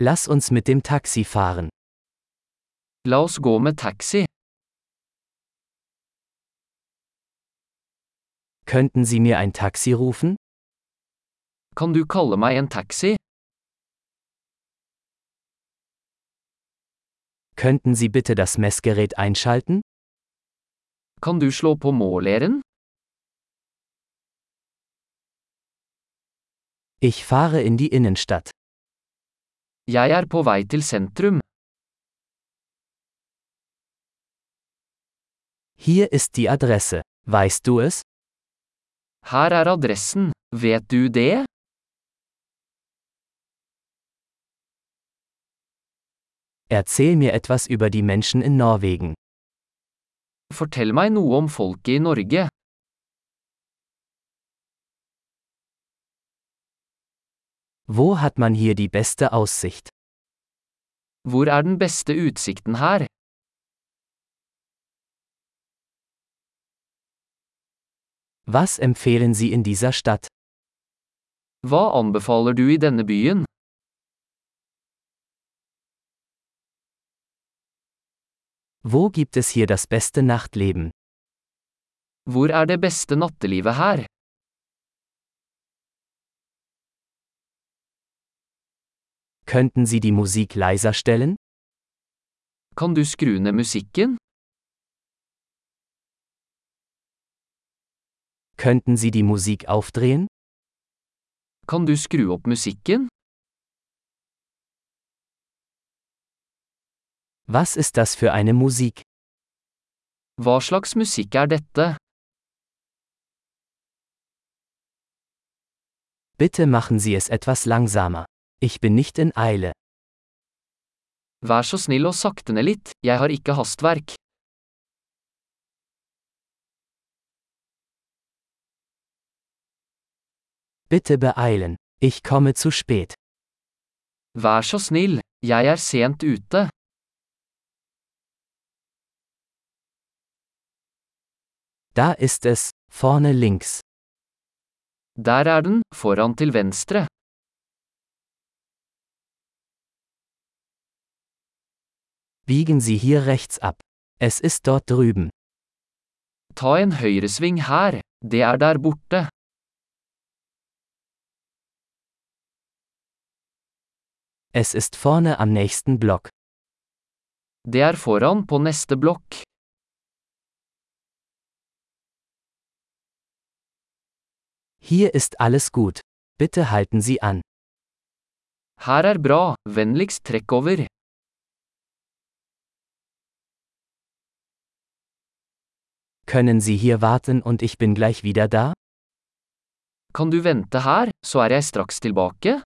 Lass uns mit dem Taxi fahren. La oss gå med taxi. Könnten Sie mir ein Taxi rufen? Kan du kalle meg en taxi? Könnten Sie bitte das Messgerät einschalten? Kan du slå på måleren? Ich fahre in die Innenstadt. Jeg er på vei til sentrum. Hier ist die Adresse. Weißt du es? Her er adressen. Vet du det? Erzähl mir etwas über die Menschen in Norwegen. Fortell meg noe om folket i Norge. Wo hat man hier die beste Aussicht? Hvor er den beste utsikten her? Was empfehlen Sie in dieser Stadt? Hva anbefaler du i denne byen? Wo gibt es hier das beste Nachtleben? Hvor er det beste nattelivet her? Könnten Sie die Musik leiser stellen? Kan du skru ned musikken? Könnten Sie die Musik aufdrehen? Kan du skru opp musikken? Was ist das für eine Musik? Hva slags musikk er dette? Bitte machen Sie es etwas langsamer. Ich bin nicht in Eile. Vær så snill og sakte ned litt, jeg har ikke hastverk. Bitte beeilen. Ich komme zu spät. Vær så snill, jeg er sent ute. Da ist es, vorne links. Der er den, foran til venstre. Biegen Sie hier rechts ab. Es ist dort drüben. Ta en høyresving her, det er der borte. Es ist vorne am nächsten Block. Det er foran på neste blokk. Hier ist alles gut. Bitte halten Sie an. Her er bra, vennligst trekk over. Können Sie hier warten und ich bin gleich wieder da? Kan du vente her, så er jeg straks tilbake?